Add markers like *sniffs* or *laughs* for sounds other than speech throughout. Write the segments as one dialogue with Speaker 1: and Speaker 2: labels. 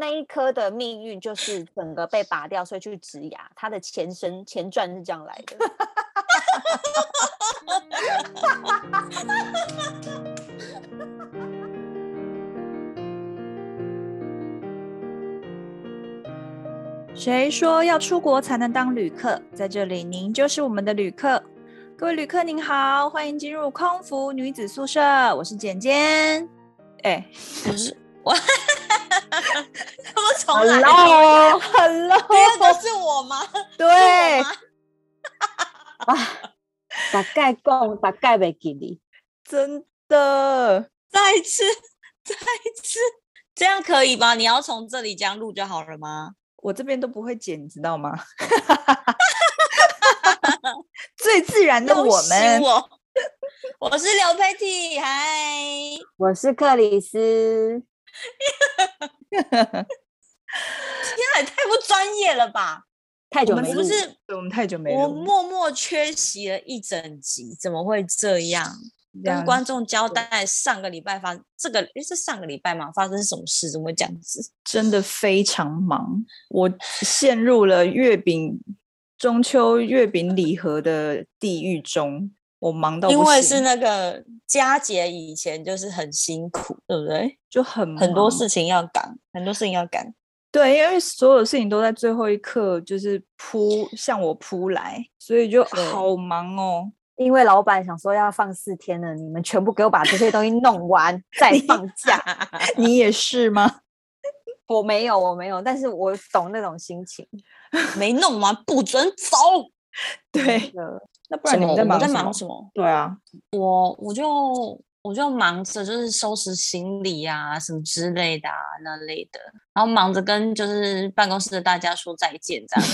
Speaker 1: 那一颗的命运就是整个被拔掉，所以去植牙。它的前身前传是这样来的。*laughs*
Speaker 2: 谁说要出国才能当旅客？在这里，您就是我们的旅客。各位旅客您好，欢迎进入空服女子宿舍，我是简简。哎，不是 *laughs* 我，
Speaker 3: 怎么重来
Speaker 1: ？Hello，Hello，
Speaker 3: 第二个是我吗？
Speaker 1: 对。啊，*laughs* 大概讲，大概没给你，
Speaker 2: 真的。
Speaker 3: 再一次，*laughs* 再一次，这样可以吗？你要从这里这样录就好了吗？
Speaker 2: 我这边都不会剪，你知道吗？*laughs* 最自然的我们，
Speaker 3: 我，我是刘佩蒂，嗨，
Speaker 1: 我是克里斯。
Speaker 3: 天啊，也太不专业了吧！
Speaker 1: 太久没录，
Speaker 3: 我们是不是？
Speaker 2: 我们太久没录，
Speaker 3: 我默默缺席了一整集，怎么会这样？跟观众交代上个礼拜发这个，诶是上个礼拜吗？发生什么事？怎么会这样子？*laughs*
Speaker 2: 真的非常忙，我陷入了月饼中秋月饼礼盒的地狱中，我忙到
Speaker 3: 因为是那个佳节以前就是很辛苦，对不对？
Speaker 2: 就很
Speaker 3: 很多事情要赶，很多事情要赶。
Speaker 2: 对，因为所有事情都在最后一刻就是扑向我扑来，所以就好忙哦。
Speaker 1: 因为老板想说要放四天了，你们全部给我把这些东西弄完 *laughs* 再放假。*laughs*
Speaker 2: 你也是吗？*laughs*
Speaker 1: 我没有，我没有，但是我懂那种心情。
Speaker 3: 没弄完不准走。
Speaker 2: 对，那不然你们在忙什么？
Speaker 3: 我在忙什么？*laughs*
Speaker 2: 对啊，
Speaker 3: 我我就我就忙着就是收拾行李啊什么之类的啊那类的，然后忙着跟就是办公室的大家说再见这样。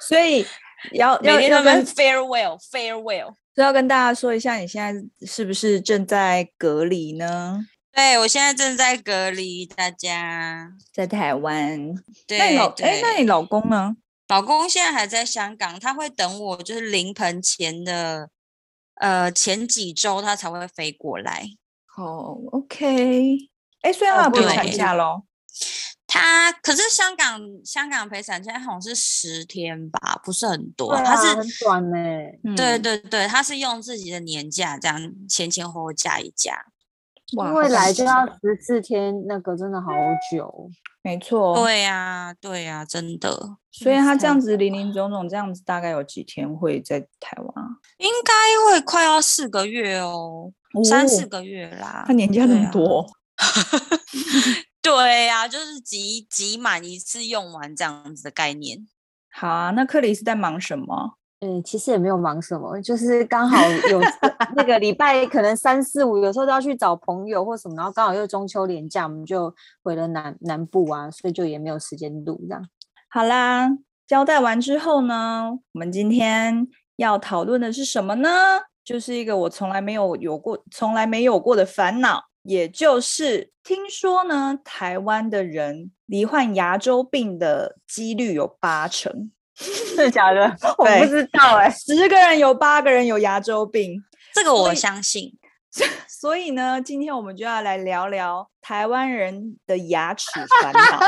Speaker 2: 所以。要要
Speaker 3: 要跟 farewell farewell，
Speaker 2: 就要跟大家说一下，你现在是不是正在隔离呢？
Speaker 3: 对，我现在正在隔离，大家
Speaker 2: 在台湾。
Speaker 3: 对，
Speaker 2: 那你老哎，那你老公呢？
Speaker 3: 老公现在还在香港，他会等我，就是临盆前的呃前几周，他才会飞过来。
Speaker 2: 哦，OK，哎，所以他不用产假喽。
Speaker 3: 他可是香港香港陪产假好像是十天吧，不是很多，他、啊、是
Speaker 1: 很短呢。
Speaker 3: 对对对，他是用自己的年假这样前前后后加一加，
Speaker 1: 哇，因为来就要十四天，那个真的好久。
Speaker 2: 没错，
Speaker 3: 对呀、啊、对呀、啊，真的。
Speaker 2: 所以他这样子零零总总这样子，大概有几天会在台湾？
Speaker 3: 应该会快要四个月哦，哦三四个月啦。
Speaker 2: 他年假那么多。*laughs*
Speaker 3: 对呀、啊，就是集集满一次用完这样子的概念。
Speaker 2: 好啊，那克里斯在忙什么？
Speaker 1: 嗯，其实也没有忙什么，就是刚好有那个礼拜可能三四五，有时候都要去找朋友或什么，然后刚好又中秋连假，我们就回了南南部啊，所以就也没有时间录这样。
Speaker 2: 好啦，交代完之后呢，我们今天要讨论的是什么呢？就是一个我从来没有有过、从来没有过的烦恼。也就是听说呢，台湾的人罹患牙周病的几率有八成，*laughs*
Speaker 1: 是假的？我不知道哎、欸，
Speaker 2: 十个人有八个人有牙周病，
Speaker 3: 这个我相信。*laughs*
Speaker 2: 所以，呢，今天我们就要来聊聊台湾人的牙齿烦恼。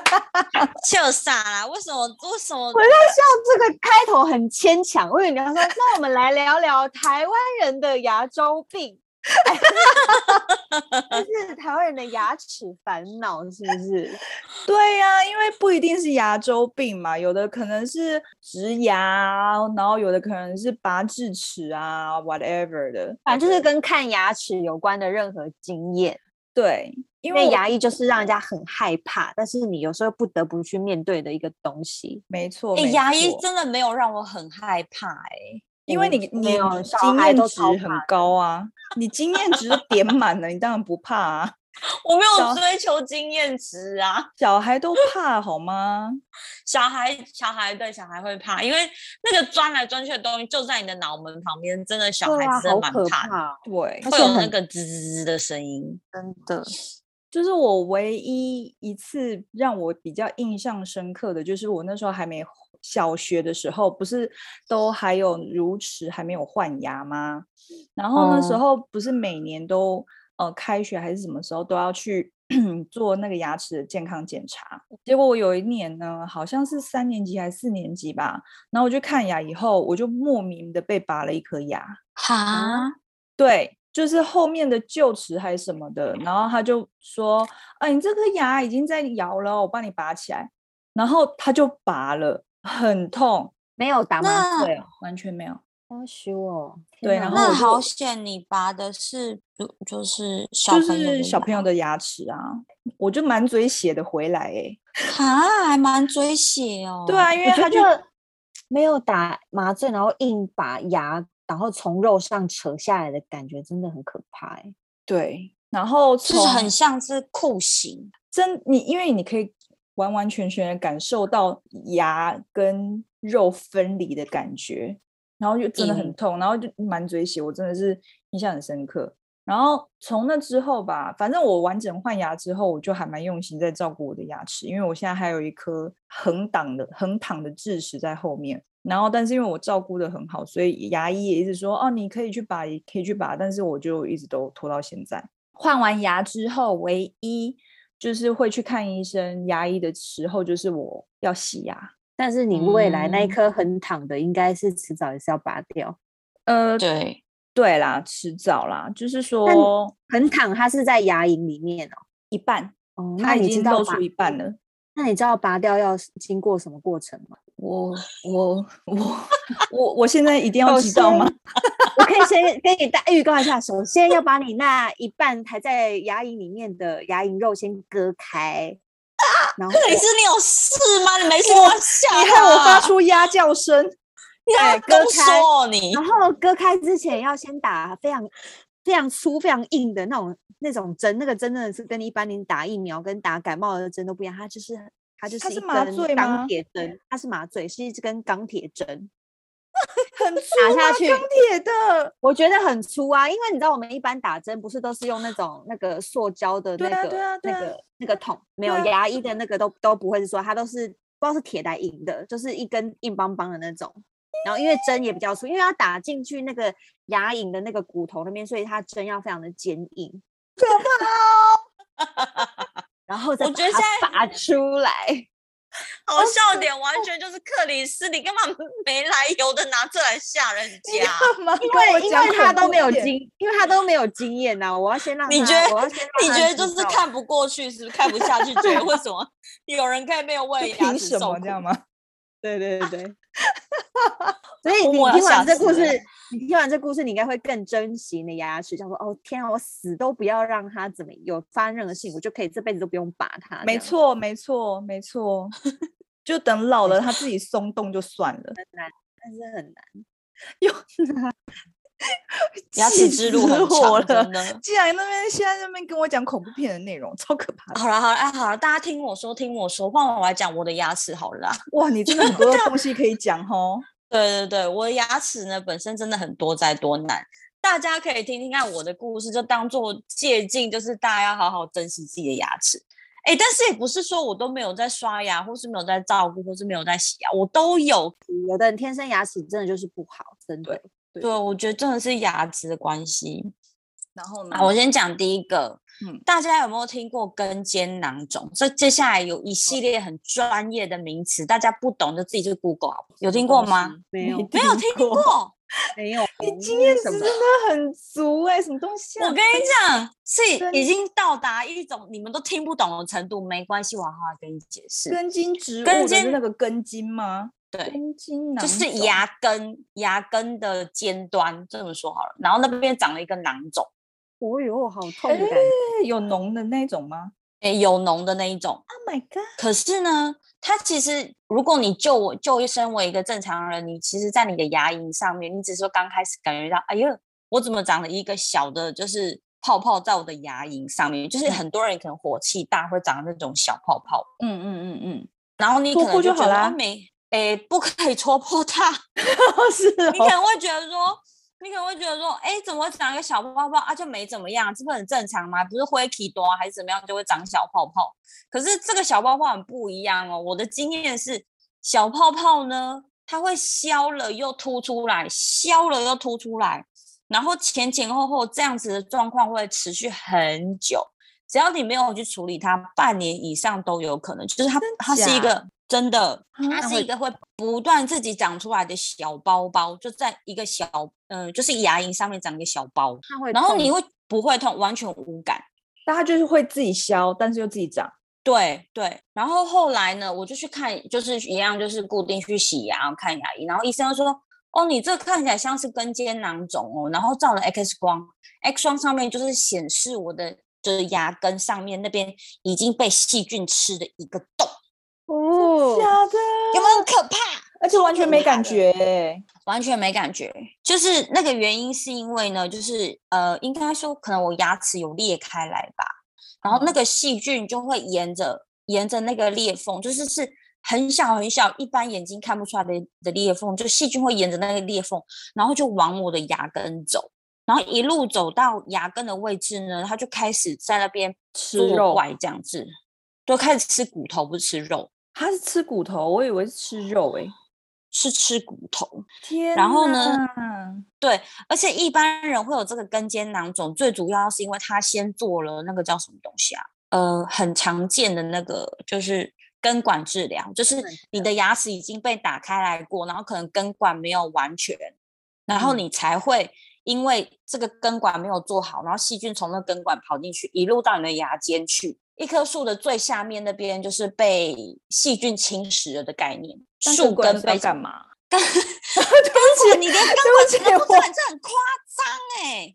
Speaker 2: *laughs*
Speaker 3: 笑傻啦！为什么？为什么？我
Speaker 1: 在笑这个开头很牵强。我以为你要说，那我们来聊聊台湾人的牙周病。*laughs* 是台湾人的牙齿烦恼，是不是？*laughs*
Speaker 2: 对呀、啊，因为不一定是牙周病嘛，有的可能是植牙，然后有的可能是拔智齿啊，whatever 的，
Speaker 1: 反正就是跟看牙齿有关的任何经验。
Speaker 2: 对，
Speaker 1: 因为牙医就是让人家很害怕，但是你有时候不得不去面对的一个东西。
Speaker 2: 没错，
Speaker 3: 哎，牙医真的没有让我很害怕、欸，哎。
Speaker 2: 因为你你经验值很高啊，你经验值都点满了，你当然不怕啊。*laughs*
Speaker 3: 我没有追求经验值啊，
Speaker 2: 小孩都怕好吗？*laughs*
Speaker 3: 小孩小孩对小孩会怕，因为那个钻来钻去的东西就在你的脑门旁边，真的小孩子真的蛮怕，
Speaker 1: 怕。
Speaker 2: 对，
Speaker 3: 会有那个吱吱吱的声音，
Speaker 1: 真的。
Speaker 2: 就是我唯一一次让我比较印象深刻的就是我那时候还没。小学的时候不是都还有乳齿还没有换牙吗？然后那时候不是每年都呃开学还是什么时候都要去 *clears throat* 做那个牙齿的健康检查。结果我有一年呢，好像是三年级还是四年级吧，然后我去看牙以后，我就莫名的被拔了一颗牙。
Speaker 3: 哈，
Speaker 2: 对，就是后面的臼齿还是什么的，然后他就说：“啊，你这颗牙已经在摇了，我帮你拔起来。”然后他就拔了，很痛，
Speaker 1: 没有打麻醉哦，
Speaker 2: 完全没有。
Speaker 1: 好羞哦，
Speaker 2: 对，然后
Speaker 3: 那好险，你拔的是就就是小朋友
Speaker 2: 就是小朋友的牙齿啊，我就满嘴血的回来哎，*laughs*
Speaker 3: 啊，还满嘴血哦，
Speaker 2: 对啊，因为他就 *tsk*
Speaker 1: 没有打麻醉，然后硬把牙然后从肉上扯下来的感觉真的很可怕哎，
Speaker 2: 对，然后
Speaker 3: 就是很像是酷刑，
Speaker 2: 真你因为你可以完完全全的感受到牙跟肉分离的感觉。然后就真的很痛，嗯、然后就满嘴血，我真的是印象很深刻。然后从那之后吧，反正我完整换牙之后，我就还蛮用心在照顾我的牙齿，因为我现在还有一颗横挡的横躺的智齿在后面。然后，但是因为我照顾的很好，所以牙医也一直说哦，你可以去拔，也可以去拔。但是我就一直都拖到现在。换完牙之后，唯一就是会去看医生、牙医的时候，就是我要洗牙。
Speaker 1: 但是你未来那一颗横躺的，应该是迟早也是要拔掉。
Speaker 2: 呃，
Speaker 3: 对
Speaker 2: 对啦，迟早啦，就是说
Speaker 1: 横躺它是在牙龈里面哦，
Speaker 2: 一半
Speaker 1: 哦，
Speaker 2: 它已经露出一半了。
Speaker 1: 那你知道拔掉要经过什么过程吗？
Speaker 2: 我我我我我现在一定要知道吗？
Speaker 1: 我可以先跟你大预告一下，首先要把你那一半还在牙龈里面的牙龈肉先割开。
Speaker 3: 然后你是你有事吗？你没事我吓，
Speaker 2: 你害我发出鸭叫声。
Speaker 3: 你要割开你，
Speaker 1: 然后割开之前要先打非常非常粗、非常硬的那种那种针，那个针真的是跟一般你打疫苗跟打感冒的针都不一样，它就是它就是一根钢铁针，它是麻醉，是一根钢铁针。*laughs*
Speaker 2: 很粗啊，打下去钢铁的，
Speaker 1: 我觉得很粗啊，因为你知道我们一般打针不是都是用那种那个塑胶的那个、啊啊啊、那个那个桶，没有牙医的那个都都不会是说它都是不知道是铁还硬的，就是一根硬邦邦的那种。然后因为针也比较粗，因为要打进去那个牙龈的那个骨头那边，所以它针要非常的坚硬，
Speaker 2: 可怕哦。*laughs*
Speaker 1: 然后再把它拔出来。*laughs*
Speaker 3: 好笑点完全就是克里斯，你干嘛 *laughs* 没来由的拿这来吓人 *laughs* 家？
Speaker 1: 因为因为他都没有经，因为他都没有经验呐。我要先让
Speaker 3: 你觉得，你觉得就是看不过去，是不是看不下去？觉得为什么有人可以没有为牙齿受苦，这样吗？
Speaker 1: 对对对对。*laughs* 所以你听完这故事，你听完这故事，你应该会更珍惜你的牙齿。想说哦，天啊，我死都不要让它怎么有发生任何事情，我就可以这辈子都不用拔它。
Speaker 2: 没错，没错，没错。*laughs* 就等老了，它自己松动就算了。
Speaker 1: 很难，但是很难。*laughs*
Speaker 2: 又 *laughs*
Speaker 3: 牙齿之路很长，真的。*laughs*
Speaker 2: 既然那边现在那边跟我讲恐怖片的内容，超可怕的。
Speaker 3: 好了好了，哎好了，大家听我说，听我说，换我来讲我的牙齿好了。
Speaker 2: 哇，你真的很多东西可以讲哦。
Speaker 3: 对对对，我的牙齿呢本身真的很多灾多难，大家可以听听看我的故事，就当做借镜，就是大家要好好珍惜自己的牙齿。哎，但是也不是说我都没有在刷牙，或是没有在照顾，或是没有在洗牙，我都有。
Speaker 1: 有的人天生牙齿真的就是不好，真的。
Speaker 3: 对，对我觉得真的是牙齿的关系。
Speaker 2: 然后呢，
Speaker 3: 我先讲第一个，嗯，大家有没有听过根尖囊肿？这接下来有一系列很专业的名词，大家不懂就自己去 Google？有听过吗？
Speaker 1: 没有，*laughs*
Speaker 3: 没有听过，*laughs*
Speaker 1: 没有。*laughs*
Speaker 2: 你经验值真的很足哎，什么东西啊？
Speaker 3: 我跟你讲，是已经到达一种你们都听不懂的程度，没关系，我好好跟你解释。
Speaker 2: 根茎植物的那个根茎吗？
Speaker 3: 对，根茎就是牙根，牙根的尖端，这么说好了。然后那边长了一个囊肿。
Speaker 1: 哦哟，好痛的感！
Speaker 2: 有脓的那种吗？
Speaker 3: 哎，有脓的那一种。
Speaker 2: Oh my god！
Speaker 3: 可是呢，它其实，如果你就我就一身为一个正常人，你其实，在你的牙龈上面，你只是说刚开始感觉到，哎呦，我怎么长了一个小的，就是泡泡在我的牙龈上面？就是很多人可能火气大，会长那种小泡泡。
Speaker 2: 嗯嗯嗯嗯。
Speaker 3: 然后你可能就觉得没，哎，不可以戳破它。*laughs*
Speaker 2: 是、哦。
Speaker 3: 你可能会觉得说。你可能会觉得说，哎，怎么会长一个小泡泡啊？就没怎么样，这不很正常吗？不是灰体多还是怎么样就会长小泡泡？可是这个小泡泡很不一样哦。我的经验是，小泡泡呢，它会消了又凸出来，消了又凸出来，然后前前后后这样子的状况会持续很久。只要你没有去处理它，半年以上都有可能。就是它，它是一个真的，它是一个会不断自己长出来的小包包，就在一个小，嗯、呃，就是牙龈上面长一个小包，
Speaker 1: 它会，
Speaker 3: 然后你会不会痛？完全无感。
Speaker 2: 但它就是会自己消，但是又自己长。
Speaker 3: 对对，然后后来呢，我就去看，就是一样，就是固定去洗牙、看牙医，然后医生就说：“哦，你这看起来像是根尖囊肿哦。”然后照了 X 光，X 光上面就是显示我的就是牙根上面那边已经被细菌吃的一个洞。
Speaker 2: 哦，假的？
Speaker 3: 有没有很可怕？
Speaker 2: 而且完全没感觉，
Speaker 3: 完全没感觉。就是那个原因是因为呢，就是呃，应该说可能我牙齿有裂开来吧。然后那个细菌就会沿着沿着那个裂缝，就是是很小很小，一般眼睛看不出来的的裂缝，就细菌会沿着那个裂缝，然后就往我的牙根走，然后一路走到牙根的位置呢，它就开始在那边
Speaker 2: 吃肉，
Speaker 3: 这样子，就开始吃骨头，不是吃肉。
Speaker 2: 它是吃骨头，我以为是吃肉诶、欸。
Speaker 3: 是吃骨头，
Speaker 2: 天，
Speaker 3: 然后呢？对，而且一般人会有这个根尖囊肿，最主要是因为他先做了那个叫什么东西啊？呃，很常见的那个就是根管治疗，就是你的牙齿已经被打开来过，然后可能根管没有完全，然后你才会因为这个根管没有做好，然后细菌从那根管跑进去，一路到你的牙尖去。一棵树的最下面那边就是被细菌侵蚀了的概念。树根被干嘛？根 *laughs* 根管，你连根管都不管，这很夸张哎！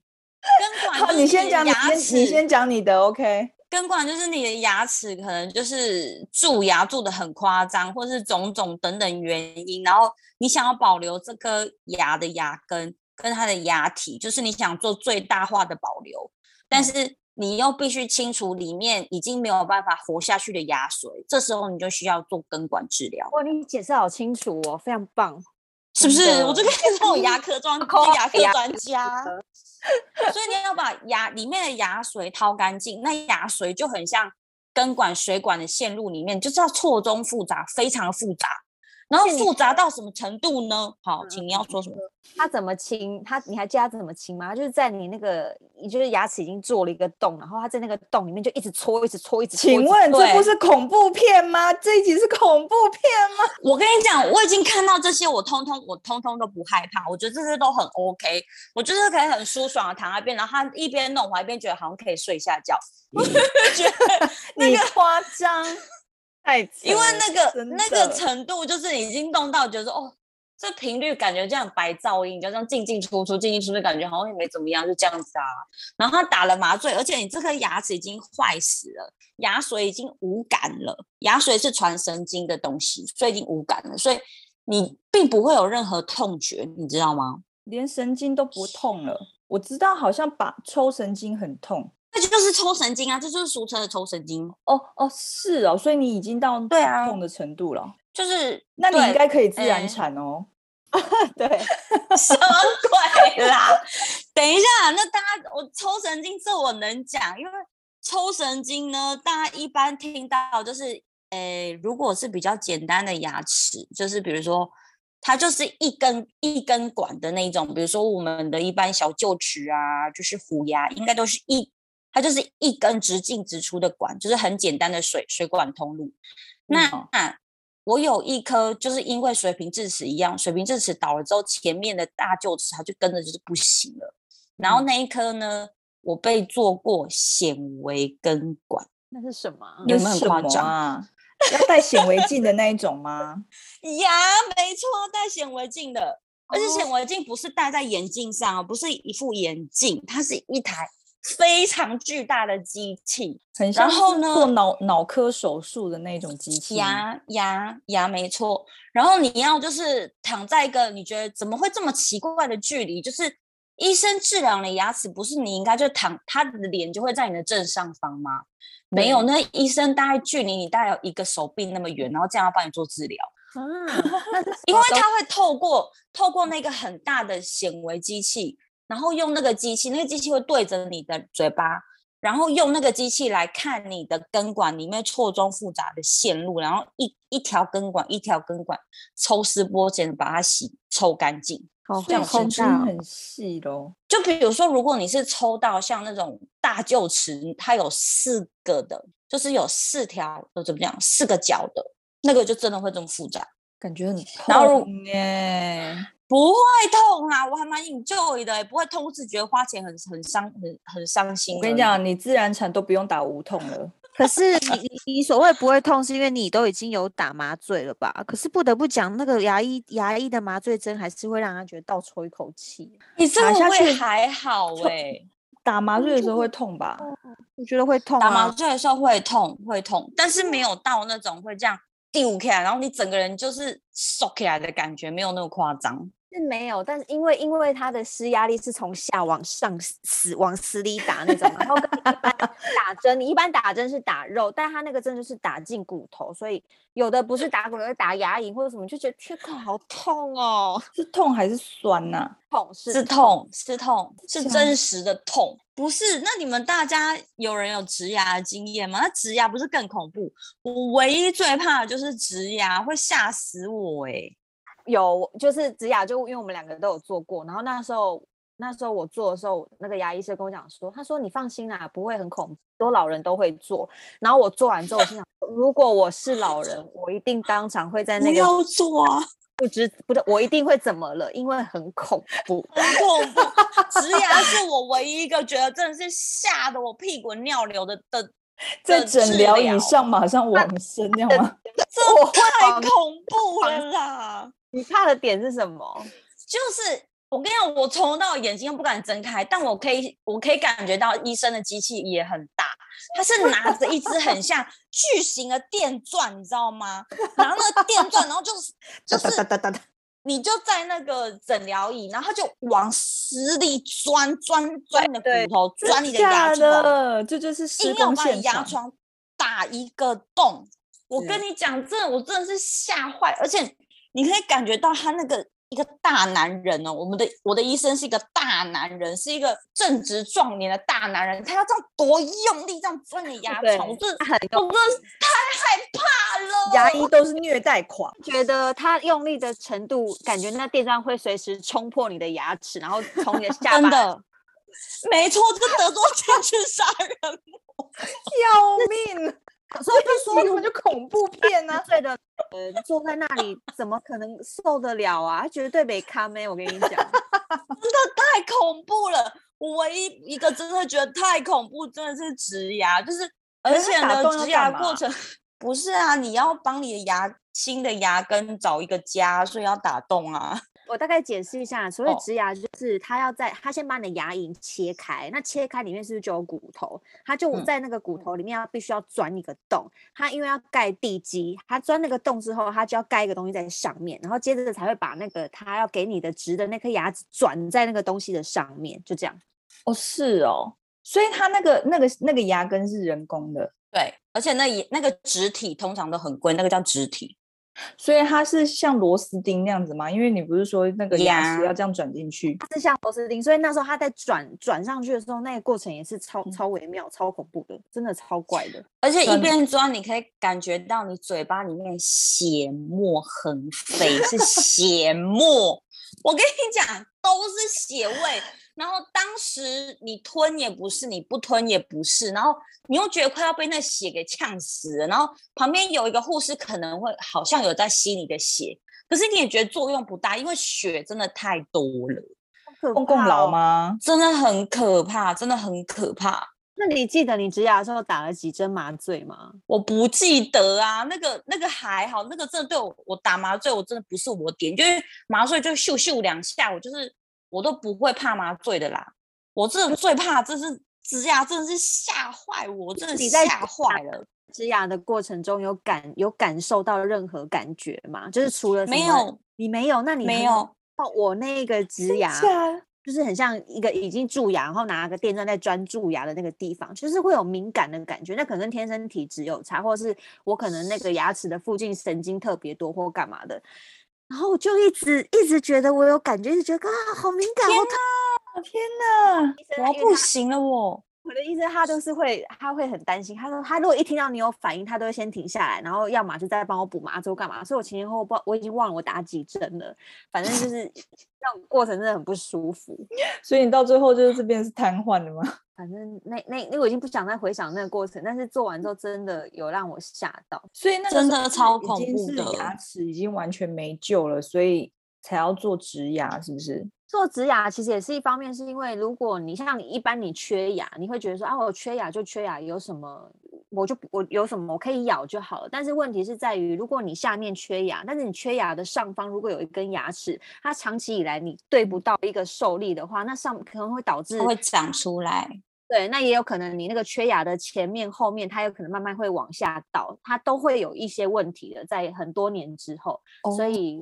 Speaker 3: 根管，好，
Speaker 2: 你先讲，你先，你先讲你的，OK。
Speaker 3: 根管就是你的牙齿，可能就是蛀牙蛀得很夸张，或是种种等等原因，然后你想要保留这颗牙的牙根跟它的牙体，就是你想做最大化的保留，但是。嗯你又必须清除里面已经没有办法活下去的牙髓，这时候你就需要做根管治疗。
Speaker 1: 哇，你解释好清楚哦，非常棒，
Speaker 3: 是不是？我这个是我牙科专牙科专家，所以你要把牙里面的牙髓掏干净，那牙髓就很像根管水管的线路里面，就是要错综复杂，非常复杂。然后复杂到什么程度呢？好，请你要说什么？
Speaker 1: 他怎么清？他你还记得他怎么清吗？就是在你那个，你就是牙齿已经做了一个洞，然后他在那个洞里面就一直搓，一直搓，一直搓。请
Speaker 2: 问这不是恐怖片吗？这一集是恐怖片吗？*laughs*
Speaker 3: 我跟你讲，我已经看到这些，我通通我通通都不害怕。我觉得这些都很 OK，我就是可以很舒爽的躺在那边，然后他一边弄，我一边觉得好像可以睡下觉。*laughs* 我觉得那个
Speaker 2: 夸张。
Speaker 3: 因为那个那个程度，就是已经动到觉得哦，这频率感觉这样白噪音，就这样进进出出，进进出出，感觉好像也没怎么样，就这样子啊。然后他打了麻醉，而且你这颗牙齿已经坏死了，牙髓已经无感了。牙髓是传神经的东西，所以已经无感了，所以你并不会有任何痛觉，你知道吗？
Speaker 2: 连神经都不痛了。我知道，好像把抽神经很痛。
Speaker 3: 这就是抽神经啊，这就是俗称的抽神经。
Speaker 2: 哦哦，是哦，所以你已经到对啊痛的程度了。
Speaker 3: 就是，
Speaker 2: 那你应该可以自然产哦。*laughs*
Speaker 1: 对，
Speaker 3: 什么鬼啦？等一下，那大家我抽神经这我能讲，因为抽神经呢，大家一般听到就是，诶，如果是比较简单的牙齿，就是比如说它就是一根一根管的那种，比如说我们的一般小臼齿啊，就是虎牙，应该都是一。它就是一根直进直出的管，就是很简单的水水管通路。那、嗯啊、我有一颗，就是因为水平智齿一样，水平智齿倒了之后，前面的大臼齿它就跟着就是不行了。然后那一颗呢，我被做过显微根管，
Speaker 1: 那是什么？
Speaker 2: 有没有很夸张啊？要戴显微镜的那一种吗？*laughs*
Speaker 3: 呀，没错，戴显微镜的，而且显微镜不是戴在眼镜上哦，不是一副眼镜，它是一台。非常巨大的机器，
Speaker 2: 很像做脑脑科手术的那种机器。
Speaker 3: 牙牙牙，没错。然后你要就是躺在一个你觉得怎么会这么奇怪的距离，就是医生治疗你牙齿，不是你应该就躺，他的脸就会在你的正上方吗？没有，那医生大概距离你大概有一个手臂那么远，然后这样要帮你做治疗。嗯，*laughs* 因为他会透过透过那个很大的显微机器。然后用那个机器，那个机器会对着你的嘴巴，然后用那个机器来看你的根管里面错综复杂的线路，然后一一条根管一条根管抽丝剥茧把它洗抽干净。
Speaker 1: 哦，这样
Speaker 2: 很细咯。
Speaker 3: 就比如说，如果你是抽到像那种大臼齿，它有四个的，就是有四条，呃，怎么讲，四个角的，那个就真的会这么复杂，
Speaker 2: 感觉很
Speaker 3: 然后
Speaker 2: 痛耶。
Speaker 3: 不会痛啊，我还蛮 enjoy 的，不会痛，只觉得花钱很很伤，很很伤心。
Speaker 2: 我跟你讲，你自然产都不用打无痛了。*laughs*
Speaker 1: 可是你你你所谓不会痛，是因为你都已经有打麻醉了吧？可是不得不讲，那个牙医牙医的麻醉针还是会让他觉得倒抽一口气。
Speaker 3: 你这个
Speaker 2: 下去
Speaker 3: 会还好哎、欸，
Speaker 2: 打麻醉的时候会痛吧？
Speaker 1: 我觉得会痛、啊，
Speaker 3: 打麻醉的时候会痛会痛，但是没有到那种会这样丢开来，然后你整个人就是缩起来的感觉，没有那么夸张。
Speaker 1: 是没有，但是因为因为它的施压力是从下往上死往死里打那种，然后跟一般 *laughs* 打针，你一般打针是打肉，但它那个针就是打进骨头，所以有的不是打骨头，是打牙龈或者什么，就觉得缺口，好痛哦！
Speaker 2: 是痛还是酸呐、啊？
Speaker 1: 痛是
Speaker 3: 是痛是痛是真实的痛，不是？那你们大家有人有植牙的经验吗？那植牙不是更恐怖？我唯一最怕的就是植牙，会吓死我哎、欸！
Speaker 1: 有，就是植牙，就因为我们两个都有做过，然后那时候那时候我做的时候，那个牙医生跟我讲说，他说你放心啦，不会很恐怖，多老人都会做。然后我做完之后，我心想，如果我是老人，我一定当场会在那个
Speaker 3: 不要做啊，
Speaker 1: 不知不对，我一定会怎么了，因为很恐怖，
Speaker 3: 很恐怖。植牙 *laughs* 是我唯一一个觉得真的是吓得我屁滚尿流的的。*laughs*
Speaker 2: 在诊疗以上马上 *laughs* 往生，这样吗？
Speaker 3: 这太恐怖了啦！
Speaker 1: 你怕的点是什么？
Speaker 3: 就是我跟你讲，我从头到眼睛都不敢睁开，但我可以，我可以感觉到医生的机器也很大，他是拿着一支很像 *laughs* 巨型的电钻，你知道吗？然后那个电钻，然后就是 *laughs* 就是。你就在那个诊疗椅，然后就往死里钻钻钻你的骨头，钻你的牙
Speaker 2: 床，这就是
Speaker 3: 硬要把你牙床打一个洞。我跟你讲，真的，我真的是吓坏，而且你可以感觉到他那个。一个大男人哦，我们的我的医生是一个大男人，是一个正值壮年的大男人，他要这样多用力这样钻你牙床，我真的，我真的太害怕了。
Speaker 2: 牙医都是虐待狂，
Speaker 1: 觉得他用力的程度，感觉那电钻会随时冲破你的牙齿，然后从你的下巴。
Speaker 3: 真的，没错，这德州电锯杀人魔，*laughs*
Speaker 2: 要命。
Speaker 1: 所以就说，
Speaker 2: 根本就恐怖片啊！
Speaker 1: 对的，呃，坐在那里怎么可能受得了啊？绝对没看没，我跟你讲，*laughs* 真的
Speaker 3: 太恐怖了。我唯一一个真的觉得太恐怖，真的是植牙，就是而且呢，植牙过程不是啊，你要帮你的牙新的牙根找一个家，所以要打洞啊。
Speaker 1: 我大概解释一下，所谓植牙就是它要在它先把你的牙龈切开，那切开里面是不是就有骨头？它就在那个骨头里面要必须要钻一个洞，它因为要盖地基，它钻那个洞之后，它就要盖一个东西在上面，然后接着才会把那个它要给你的植的那颗牙齿转在那个东西的上面，就这样。
Speaker 2: 哦，是哦，所以它那个那个那个牙根是人工的，
Speaker 3: 对，而且那那个植体通常都很贵，那个叫植体。
Speaker 2: 所以它是像螺丝钉那样子吗？因为你不是说那个牙齿要这样转进去，
Speaker 1: 它是像螺丝钉。所以那时候它在转转上去的时候，那个过程也是超超微妙、超恐怖的，真的超怪的。
Speaker 3: 而且一边 *laughs* 钻，你可以感觉到你嘴巴里面血沫横飞，是血沫。我跟你讲，都是血味。然后当时你吞也不是，你不吞也不是，然后你又觉得快要被那血给呛死了，然后旁边有一个护士可能会好像有在吸你的血，可是你也觉得作用不大，因为血真的太多了。
Speaker 2: 公共劳吗？
Speaker 3: 真的很可怕，真的很可怕。
Speaker 1: 那你记得你植牙的时候打了几针麻醉吗？
Speaker 3: 我不记得啊，那个那个还好，那个真的对我我打麻醉我真的不是我点，就是麻醉就咻咻两下，我就是。我都不会怕麻醉的啦，我这最怕这是植牙，真的是吓坏我，真的吓坏了。
Speaker 1: 植牙的过程中有感有感受到任何感觉吗？就是除了
Speaker 3: 没有，
Speaker 1: 你没有，那你
Speaker 3: 没有。
Speaker 1: 哦我那个植牙就是很像一个已经蛀牙，然后拿个电钻在钻蛀牙的那个地方，就是会有敏感的感觉。那可能天生体质有差，或是我可能那个牙齿的附近神经特别多，或干嘛的。然后我就一直一直觉得我有感觉，一直觉得啊，好敏感！
Speaker 2: 天哪，天哪，
Speaker 3: 我要不行了我！
Speaker 1: 我的医生他都是会，他会很担心。他说他如果一听到你有反应，他都会先停下来，然后要么就再帮我补麻醉干嘛。所以我前前后后不，我已经忘了我打几针了。反正就是 *laughs* 那种过程真的很不舒服。*laughs*
Speaker 2: 所以你到最后就是这边是瘫痪的吗？*laughs*
Speaker 1: 反正那那那我已经不想再回想那个过程，但是做完之后真的有让我吓到。
Speaker 2: 所以那
Speaker 3: 真的超恐怖的，
Speaker 2: 牙齿已经完全没救了，所以才要做植牙，是不是？
Speaker 1: 做植牙其实也是一方面，是因为如果你像你一般你缺牙，你会觉得说啊，我缺牙就缺牙，有什么我就我有什么我可以咬就好了。但是问题是在于，如果你下面缺牙，但是你缺牙的上方如果有一根牙齿，它长期以来你对不到一个受力的话，那上可能会导致
Speaker 3: 会长出来。
Speaker 1: 对，那也有可能你那个缺牙的前面后面，它有可能慢慢会往下倒，它都会有一些问题的，在很多年之后，哦、所以。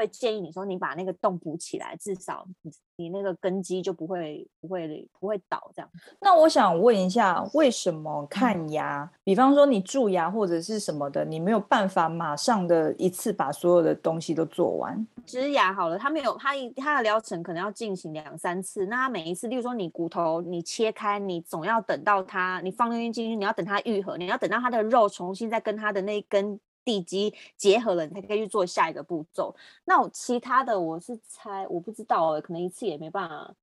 Speaker 1: 会建议你说，你把那个洞补起来，至少你你那个根基就不会不会不会倒这样。
Speaker 2: 那我想问一下，为什么看牙，嗯、比方说你蛀牙或者是什么的，你没有办法马上的一次把所有的东西都做完？
Speaker 1: 植牙好了，它没有它它的疗程可能要进行两三次。那它每一次，例如说你骨头你切开，你总要等到它你放进去，你要等它愈合，你要等到它的肉重新再跟它的那一根。地基结合了，你才可以去做下一个步骤。那我其他的我是猜，我不知道，可能一次也没办法，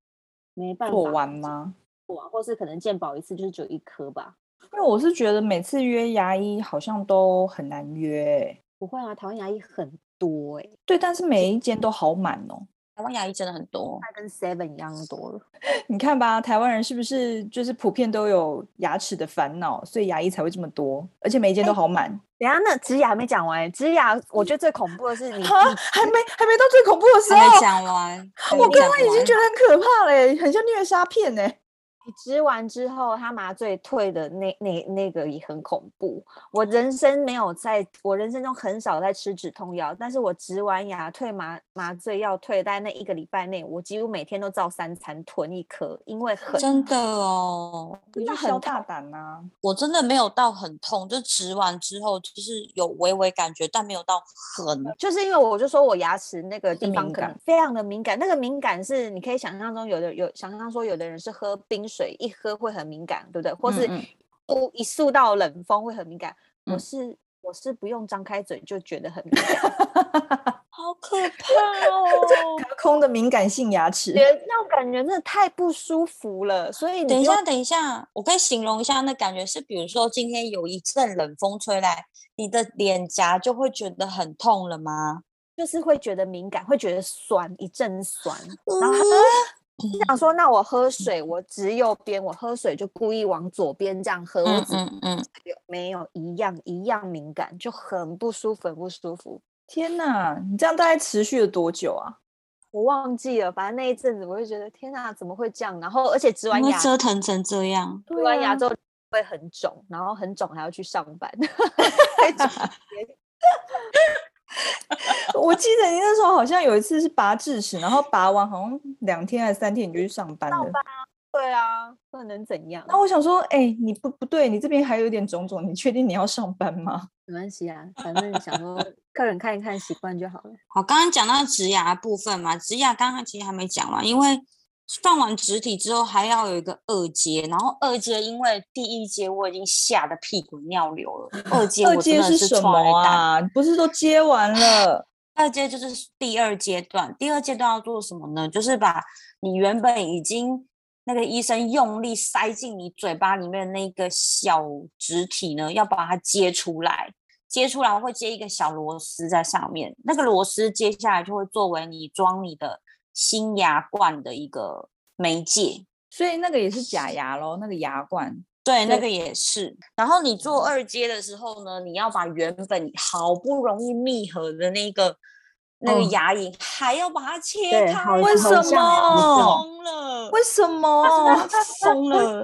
Speaker 1: 没办法
Speaker 2: 做完吗？
Speaker 1: 做完，或是可能鉴宝一次就是只有一颗吧。
Speaker 2: 因为我是觉得每次约牙医好像都很难约。
Speaker 1: 不会啊，台湾牙医很多哎。
Speaker 2: 对，但是每一间都好满哦。
Speaker 3: 台湾牙医真的很多，
Speaker 1: 它跟 Seven 一样多了。*laughs*
Speaker 2: 你看吧，台湾人是不是就是普遍都有牙齿的烦恼，所以牙医才会这么多，而且每一间都好满。
Speaker 1: 等下，那植牙还没讲完，植牙我觉得最恐怖的是你，
Speaker 2: 哈，还没还没到最恐怖的时候，
Speaker 3: 还没讲完。
Speaker 2: 我刚刚已经觉得很可怕嘞，很像虐杀片呢。
Speaker 1: 你植完之后，他麻醉退的那那那个也很恐怖。我人生没有在，我人生中很少在吃止痛药，但是我植完牙退麻麻醉药退，在那一个礼拜内，我几乎每天都照三餐吞一颗，因为很
Speaker 3: 真的哦，
Speaker 2: 真的很大胆啊！
Speaker 3: 我真的没有到很痛，就植完之后就是有微微感觉，但没有到很，
Speaker 1: 就是因为我就说我牙齿那个地方可能非常的敏感，那个敏感是你可以想象中有的有想象说有的人是喝冰水。水一喝会很敏感，对不对？或是一受到冷风会很敏感。嗯、我是我是不用张开嘴就觉得很敏感，*laughs*
Speaker 3: 好可怕哦！*laughs*
Speaker 2: 隔空的敏感性牙齿，
Speaker 1: 那种感觉真的太不舒服了。所以
Speaker 3: 等一下，等一下，我可以形容一下那感觉是，比如说今天有一阵冷风吹来，你的脸颊就会觉得很痛了吗？
Speaker 1: 就是会觉得敏感，会觉得酸，一阵酸，然后。嗯你想说，那我喝水，我指右边，我喝水就故意往左边这样喝，嗯嗯嗯，没有一样一样敏感，就很不舒服，很不舒服。
Speaker 2: 天哪，你这样大概持续了多久啊？
Speaker 1: 我忘记了，反正那一阵子我就觉得天哪，怎么会这样？然后而且植完牙
Speaker 3: 折腾成这样，
Speaker 1: 植完牙之后会很肿，然后很肿还要去上班。*laughs* *laughs*
Speaker 2: 我记得你那时候好像有一次是拔智齿，然后拔完好像两天还是三天你就去上班了。
Speaker 1: 对啊，那能怎样？
Speaker 2: 那我想说，哎、欸，你不不对，你这边还有点肿肿，你确定你要上班吗？*laughs*
Speaker 1: 没关系啊，反正想说客人看一看习惯就好了。
Speaker 3: 好，刚刚讲到植牙部分嘛，植牙刚刚其实还没讲完，因为。放完植体之后，还要有一个二阶，然后二阶因为第一阶我已经吓得屁滚尿流了，二阶我真的是，是什么啊？
Speaker 2: 不是都接完了？
Speaker 3: 二阶就是第二阶段，第二阶段要做什么呢？就是把你原本已经那个医生用力塞进你嘴巴里面的那个小植体呢，要把它接出来，接出来会接一个小螺丝在上面，那个螺丝接下来就会作为你装你的。新牙冠的一个媒介，
Speaker 2: 所以那个也是假牙咯，那个牙冠，
Speaker 3: 对，对那个也是。然后你做二阶的时候呢，你要把原本好不容易密合的那个那个牙龈，还要把它切开。
Speaker 2: 为什么？
Speaker 3: 松 *laughs* 了？*laughs*
Speaker 2: 为什么？
Speaker 3: 松了？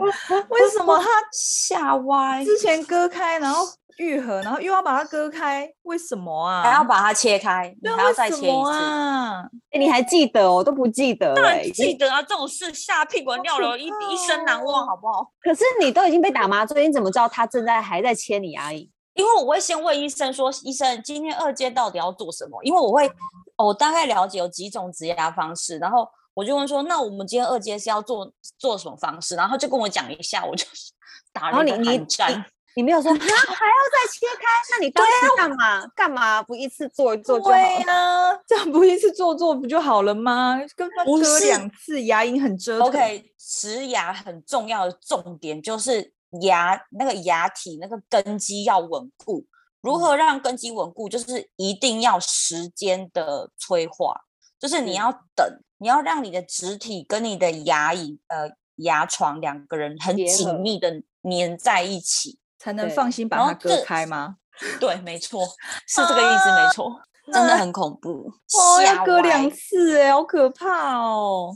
Speaker 2: 为什么它
Speaker 3: 下歪？
Speaker 2: 之前割开，然后。愈合，然后又要把它割开，为什么啊？
Speaker 3: 还要把它切开，你还要再切一次
Speaker 2: 啊？
Speaker 1: 哎，你还记得哦？我都不记得，
Speaker 3: 当然记得啊！这种事吓屁股尿流，一一生难忘，好不好？
Speaker 1: 可是你都已经被打麻醉，你怎么知道他正在还在切你牙龈？
Speaker 3: 因为我会先问医生说：“医生，今天二阶到底要做什么？”因为我会，我大概了解有几种植牙方式，然后我就问说，那我们今天二阶是要做做什么方式？然后就跟我讲一下，我就 *laughs* 打了一个寒战。
Speaker 1: 你没有说还要再切开？那你当时干嘛？干嘛不一次做一做就好？
Speaker 2: 对啊，这样不一次做做不就好了吗？跟他割两次，牙龈很折腾。
Speaker 3: OK，植牙很重要的重点就是牙那个牙体那个根基要稳固。如何让根基稳固？就是一定要时间的催化，就是你要等，你要让你的植体跟你的牙龈呃牙床两个人很紧密的粘在一起。
Speaker 2: 才能放心把它割开吗？*laughs*
Speaker 3: 对，没错，*laughs* 是这个意思，没错，真的很恐怖。
Speaker 2: 哦，要割两次，哎，好可怕哦。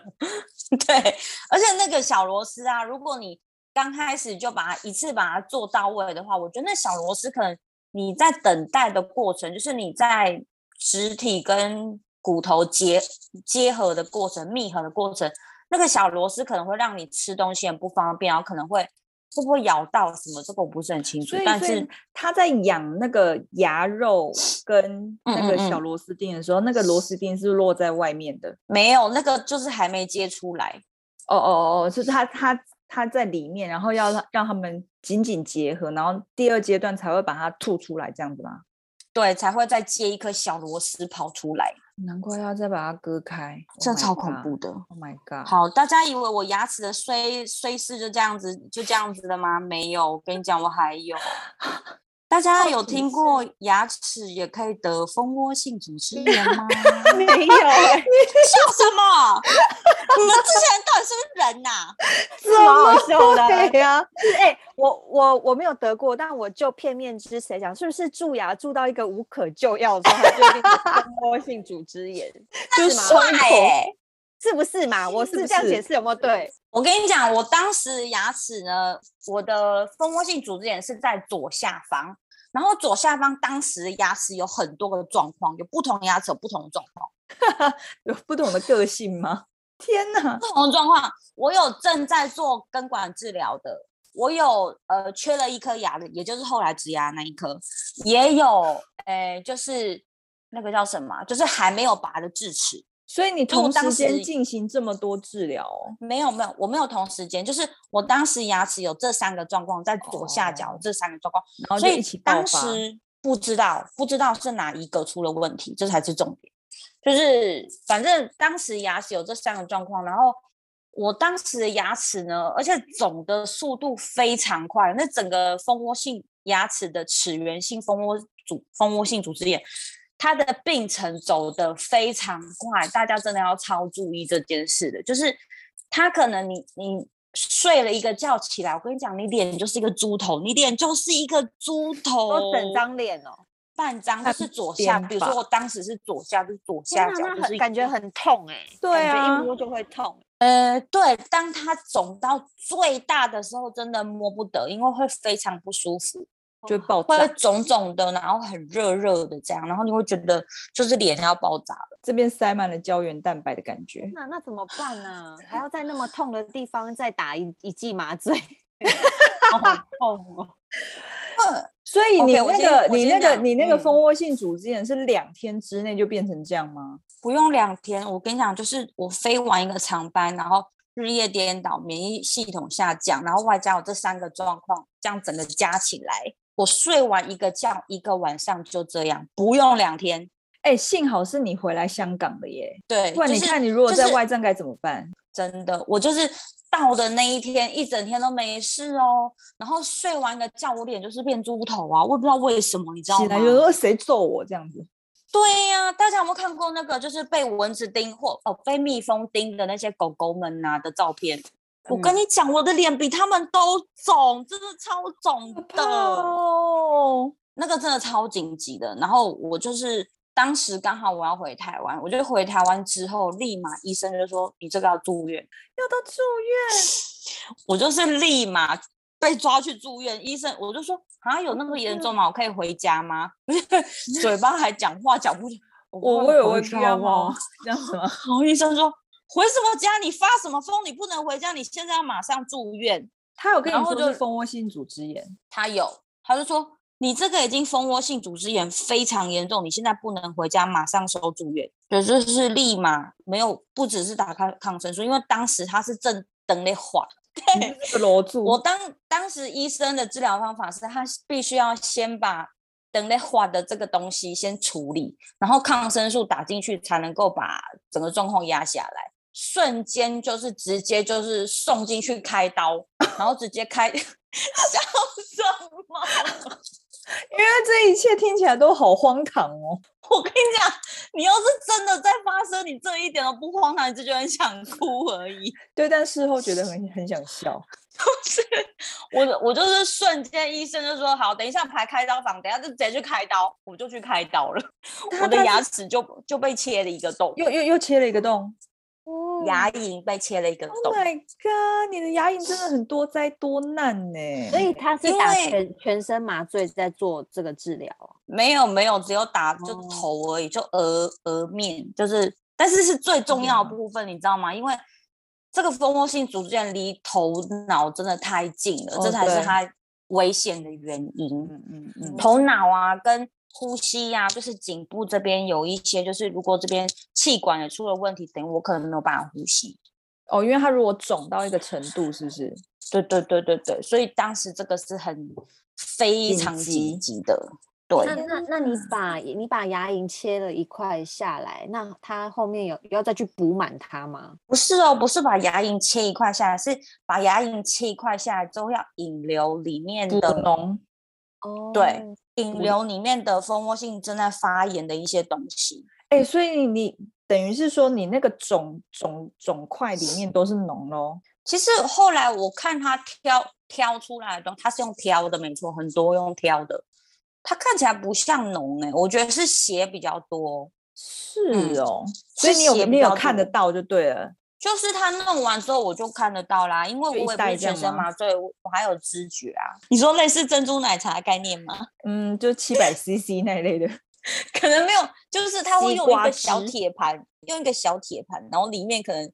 Speaker 2: *laughs*
Speaker 3: 对，而且那个小螺丝啊，如果你刚开始就把它一次把它做到位的话，我觉得那小螺丝可能你在等待的过程，就是你在实体跟骨头结结合的过程、密合的过程，那个小螺丝可能会让你吃东西很不方便，然后可能会。会不会咬到什么？这个我不是很清楚。但是
Speaker 2: 他在养那个牙肉 *sniffs* 跟那个小螺丝钉的时候，嗯嗯嗯，那个螺丝钉是落在外面的。
Speaker 3: 没有，那个就是还没接出来。
Speaker 2: 哦哦哦，就是他他他在里面，然后要让他们紧紧结合，然后第二阶段才会把它吐出来，这样子吗？
Speaker 3: 对，才会再接一颗小螺丝跑出来。
Speaker 2: 难怪要再把它割开，
Speaker 3: 这、oh、超恐怖的。
Speaker 2: Oh my god！
Speaker 3: 好，大家以为我牙齿的衰衰事就这样子就这样子的吗？没有，我跟你讲，我还有。*laughs* 大家有听过牙齿也可以得蜂窝性组织炎吗？
Speaker 2: 没有，*laughs* 你 *laughs* 笑
Speaker 3: 什么？你们这些人到底是不是人呐、*laughs* 啊？
Speaker 2: 这么好笑的
Speaker 1: 呀！哎、欸，我我我没有得过，但我就片面之词讲，是不是蛀牙蛀到一个无可救药的时候，它就变成蜂窝性组织炎？
Speaker 3: 就是坏哎，
Speaker 1: 是不是嘛？我是这样解释有没有对？
Speaker 3: 我跟你讲，我当时牙齿呢，我的蜂窝性组织炎是在左下方。然后左下方当时的牙齿有很多个状况，有不同牙齿有不同的状况，*laughs*
Speaker 2: 有不同的个性吗？天哪，
Speaker 3: 不同的状况，我有正在做根管治疗的，我有呃缺了一颗牙的，也就是后来植牙那一颗，也有诶就是那个叫什么，就是还没有拔的智齿。
Speaker 2: 所以你同时间进行这么多治疗？哦？
Speaker 3: 没有没有，我没有同时间，就是我当时牙齿有这三个状况，在左下角这三个状况。所以当时不知道不知道是哪一个出了问题，这才是重点。就是反正当时牙齿有这三个状况，然后我当时的牙齿呢，而且肿的速度非常快，那整个蜂窝性牙齿的齿源性蜂窝组蜂窝性组织炎。它的病程走得非常快，大家真的要超注意这件事的。就是他可能你你睡了一个觉起来，我跟你讲，你脸就是一个猪头，你脸就是一个猪头，
Speaker 1: 整张脸哦，
Speaker 3: 半张就是左下。比如说我当时是左下，就是左下角，就是
Speaker 1: 感觉很痛哎、欸，
Speaker 2: 对啊，
Speaker 1: 一摸就会痛。
Speaker 3: 呃，对，当它肿到最大的时候，真的摸不得，因为会非常不舒服。
Speaker 2: 就会爆
Speaker 3: 炸，会肿肿的，然后很热热的这样，然后你会觉得就是脸要爆炸了，
Speaker 2: 这边塞满了胶原蛋白的感觉。
Speaker 1: 那那怎么办呢？还要在那么痛的地方再打一一剂麻醉，*laughs* 好痛哦。*laughs*
Speaker 2: 所以你那个、okay, 你那个、你那个蜂窝性组织炎是两天之内就变成这样吗？
Speaker 3: 不用两天，我跟你讲，就是我飞完一个长班，然后日夜颠倒，免疫系统下降，然后外加我这三个状况，这样整个加起来。我睡完一个觉，一个晚上就这样，不用两天。
Speaker 2: 哎、欸，幸好是你回来香港的耶。
Speaker 3: 对，
Speaker 2: 不然你看你如果在外站该怎么办？
Speaker 3: 真的，我就是到的那一天，一整天都没事哦。然后睡完个觉，我脸就是变猪头啊，我也不知道为什么，你知道吗？
Speaker 2: 有时候谁揍我这样子？
Speaker 3: 对呀、啊，大家有没有看过那个就是被蚊子叮或哦被蜜蜂叮的那些狗狗们呐、啊、的照片？我跟你讲，我的脸比他们都肿，真的超肿的。
Speaker 2: 哦，
Speaker 3: 那个真的超紧急的。然后我就是当时刚好我要回台湾，我就回台湾之后，立马医生就说你这个要住院，
Speaker 2: 要到住院。
Speaker 3: 我就是立马被抓去住院，医生我就说啊，有那么严重吗？我可以回家吗？*laughs* 嘴巴还讲话讲不出，
Speaker 2: 我我有问题吗？这样子吗？*laughs* 然
Speaker 3: 后医生说。回什么家？你发什么疯？你不能回家！你现在要马上住院。
Speaker 2: 他有跟你说就是蜂窝性组织炎，
Speaker 3: 他有，他就说你这个已经蜂窝性组织炎非常严重，你现在不能回家，马上收住院。对，就是立马没有，不只是打开抗生素，因为当时他是正等的缓。对，
Speaker 2: 罗住。
Speaker 3: 我当当时医生的治疗方法是他必须要先把等那化的这个东西先处理，然后抗生素打进去才能够把整个状况压下来。瞬间就是直接就是送进去开刀，然后直接开，*laughs* 笑什么？
Speaker 2: 因为这一切听起来都好荒唐哦！*laughs*
Speaker 3: 我跟你讲，你要是真的在发生，你这一点都不荒唐，你就觉得很想哭而已。
Speaker 2: 对，但事后觉得很很想笑。*laughs*
Speaker 3: 就是我，我就是瞬间，医生就说好，等一下排开刀房，等一下就直接去开刀，我就去开刀了。我的牙齿就就被切了一个洞，
Speaker 2: 又又又切了一个洞。
Speaker 3: 牙龈被切了一个洞。
Speaker 2: Oh my god！你的牙龈真的很多灾多难呢。
Speaker 1: 所以他是打全全身麻醉在做这个治疗？
Speaker 3: 没有没有，只有打就头而已，就额额面，就是，但是是最重要的部分，你知道吗？因为这个蜂窝性组织炎离头脑真的太近了，这才是它危险的原因。嗯嗯嗯，头脑啊跟。呼吸呀、啊，就是颈部这边有一些，就是如果这边气管也出了问题，等于我可能没有办法呼吸。
Speaker 2: 哦，因为它如果肿到一个程度，是不是？
Speaker 3: 对对对对对，所以当时这个是很非常积极的。对，
Speaker 1: 那那那你把你把牙龈切了一块下来，那它后面有要再去补满它吗？
Speaker 3: 不是哦，不是把牙龈切一块下来，是把牙龈切一块下来之后要引流里面的
Speaker 2: 脓。
Speaker 3: 哦，对。引流里面的蜂窝性正在发炎的一些东西，
Speaker 2: 哎、欸，所以你等于是说你那个肿肿肿块里面都是脓咯。
Speaker 3: 其实后来我看他挑挑出来的他是用挑的，没错，很多用挑的，它看起来不像脓哎、欸，我觉得是血比较多。
Speaker 2: 是哦，嗯、所以你有没有看得到就对了。
Speaker 3: 就是他弄完之后我就看得到啦，因为我也不是全身麻醉，我我还有知觉啊。你说类似珍珠奶茶的概念吗？*laughs*
Speaker 2: 嗯，就七百 CC 那类的，*laughs*
Speaker 3: 可能没有，就是他会用一个小铁盘，用一个小铁盘，然后里面可能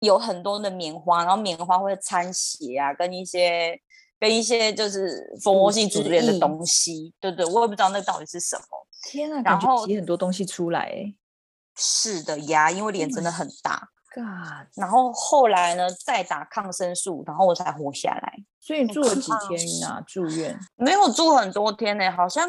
Speaker 3: 有很多的棉花，然后棉花会掺血啊，跟一些跟一些就是蜂窝性组织炎的东西，对对，我也不知道那到底是什么。
Speaker 2: 天啊，然后挤很多东西出来，
Speaker 3: 是的呀，因为脸真的很大。
Speaker 2: God.
Speaker 3: 然后后来呢，再打抗生素，然后我才活下来。
Speaker 2: 所以你住了几天啊？住院
Speaker 3: 没有住很多天呢、欸，好像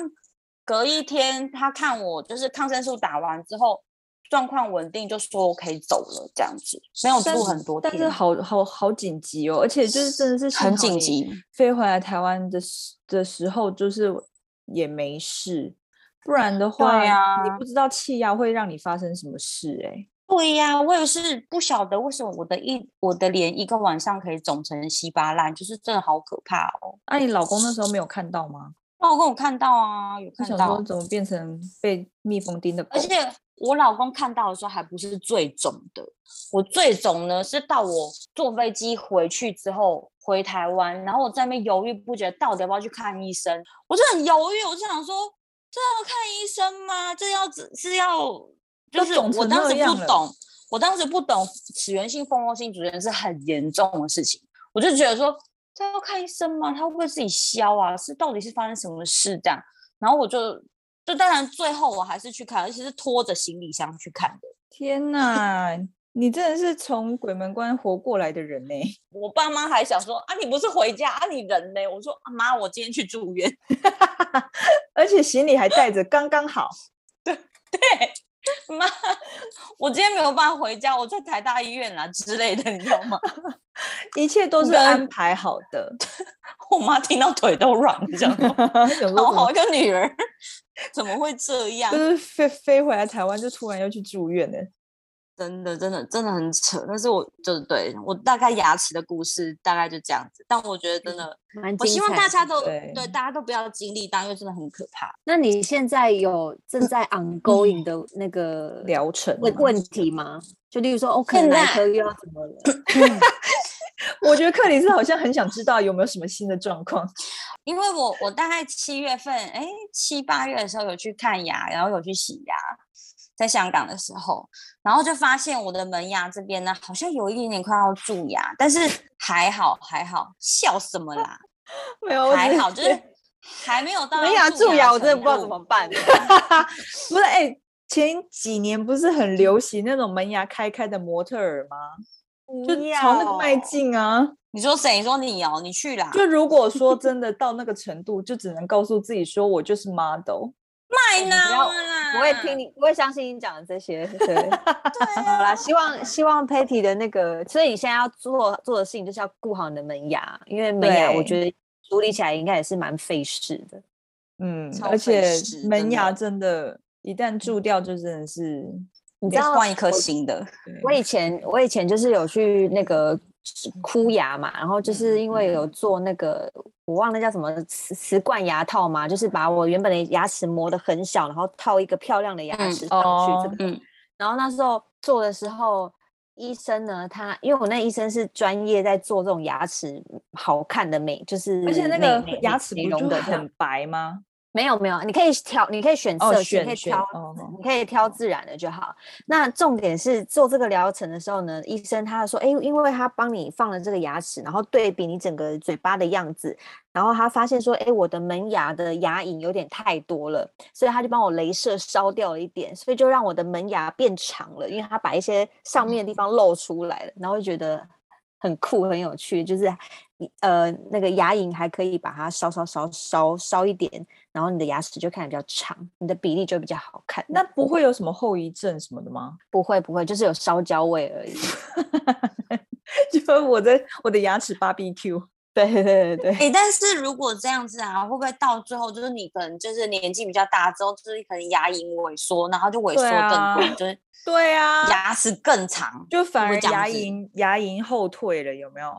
Speaker 3: 隔一天他看我，就是抗生素打完之后状况稳定，就说我可以走了这样子。没有住很多天，
Speaker 2: 但是好好好紧急哦，而且就是真的是
Speaker 3: 很紧急。
Speaker 2: 飞回来台湾的时的时候，就是也没事，不然的话，你不知道气压会让你发生什么事哎、欸。
Speaker 3: 对呀、啊，我也是不晓得为什么我的一我的脸一个晚上可以肿成稀巴烂，就是真的好可怕哦。
Speaker 2: 那、啊、你老公那时候没有看到吗？
Speaker 3: 老公有看到啊，有看到。
Speaker 2: 怎么变成被蜜蜂叮的？
Speaker 3: 而且我老公看到的时候还不是最肿的，我最肿呢是到我坐飞机回去之后回台湾，然后我在那边犹豫不决，到底要不要去看医生？我就很犹豫，我就想说，这要看医生吗？这要只是要。就是我当时不懂，我当时不懂齿源性蜂窝性组织炎是很严重的事情，我就觉得说这要看医生吗？他会不会自己消啊？是到底是发生什么事这样？然后我就就当然最后我还是去看，而且是拖着行李箱去看的。
Speaker 2: 天哪，你真的是从鬼门关活过来的人呢！
Speaker 3: 我爸妈还想说啊，你不是回家啊，你人呢？我说啊妈，我今天去住院，*laughs*
Speaker 2: 而且行李还带着，刚刚好。
Speaker 3: 对 *laughs* 对。*laughs* 妈，我今天没有办法回家，我在台大医院啊之类的，你知道吗？
Speaker 2: 一切都是安排好的。*laughs*
Speaker 3: 我妈听到腿都软你知道吗，*laughs* 好好一个女儿，怎么会这样？
Speaker 2: 就是飞飞回来台湾，就突然要去住院呢。
Speaker 3: 真的，真的，真的很扯。但是我就是对我大概牙齿的故事大概就这样子。但我觉得真的，*laughs* 我希望大家都对，对大家都不要经历到，因为真的很可怕。
Speaker 1: 那你现在有正在 ongoing 的那个
Speaker 2: 疗程
Speaker 1: 问问题吗？就例如说，OK，哪科又要怎么了？*laughs*
Speaker 2: 我觉得克里斯好像很想知道有没有什么新的状况，*laughs*
Speaker 3: 因为我我大概七月份，哎，七八月的时候有去看牙，然后有去洗牙。在香港的时候，然后就发现我的门牙这边呢，好像有一点点快要蛀牙，但是还好还好，笑什么啦？*laughs*
Speaker 2: 没有，
Speaker 3: 还好，就是 *laughs* 还没有到
Speaker 1: 门牙蛀牙，我真的不知道怎么办。*laughs*
Speaker 2: 不是，哎、欸，前几年不是很流行那种门牙开开的模特儿吗？就朝那个迈进啊！
Speaker 3: 你说谁？你说你哦，你去啦。
Speaker 2: 就如果说真的到那个程度，就只能告诉自己说我就是 model。
Speaker 3: 卖呢？
Speaker 1: 不会听你，不会相信你讲的这些。对，*laughs* 对好啦，希望希望 Patty 的那个，所以你现在要做做的事情就是要顾好你的门牙，因为门牙我觉得处理起来应该也是蛮费事的。
Speaker 2: 嗯，而且门牙真的，一旦蛀掉就真的是。
Speaker 3: 你知道换一颗新的。
Speaker 1: 我以前我以前就是有去那个箍牙嘛，然后就是因为有做那个，我忘了叫什么瓷瓷冠牙套嘛，就是把我原本的牙齿磨得很小，然后套一个漂亮的牙齿上去。这个，
Speaker 3: 哦嗯、
Speaker 1: 然后那时候做的时候，医生呢，他因为我那医生是专业在做这种牙齿好看的美，就是
Speaker 2: 而且那个牙齿不就很白吗？
Speaker 1: 没有没有，你可以挑，你可以选色系，
Speaker 2: 哦、
Speaker 1: 你可以挑，
Speaker 2: 哦、
Speaker 1: 你可以挑自然的就好。那重点是做这个疗程的时候呢，医生他说，哎，因为他帮你放了这个牙齿，然后对比你整个嘴巴的样子，然后他发现说，哎，我的门牙的牙龈有点太多了，所以他就帮我镭射烧掉了一点，所以就让我的门牙变长了，因为他把一些上面的地方露出来了，然后就觉得很酷很有趣，就是。呃，那个牙龈还可以把它烧烧烧烧烧一点，然后你的牙齿就看起来比较长，你的比例就比较好看。
Speaker 2: 那不会有什么后遗症什么的吗？
Speaker 1: 不会不会，就是有烧焦味而已。*laughs*
Speaker 2: 就我的我的牙齿 BBQ。
Speaker 1: 对对对对。
Speaker 3: 哎，但是如果这样子啊，会不会到最后就是你可能就是年纪比较大之后，就是可能牙龈萎缩，然后就萎缩更多，就是
Speaker 2: 对啊，
Speaker 3: 牙齿更长，
Speaker 2: 就反而牙龈牙龈后退了，有没有？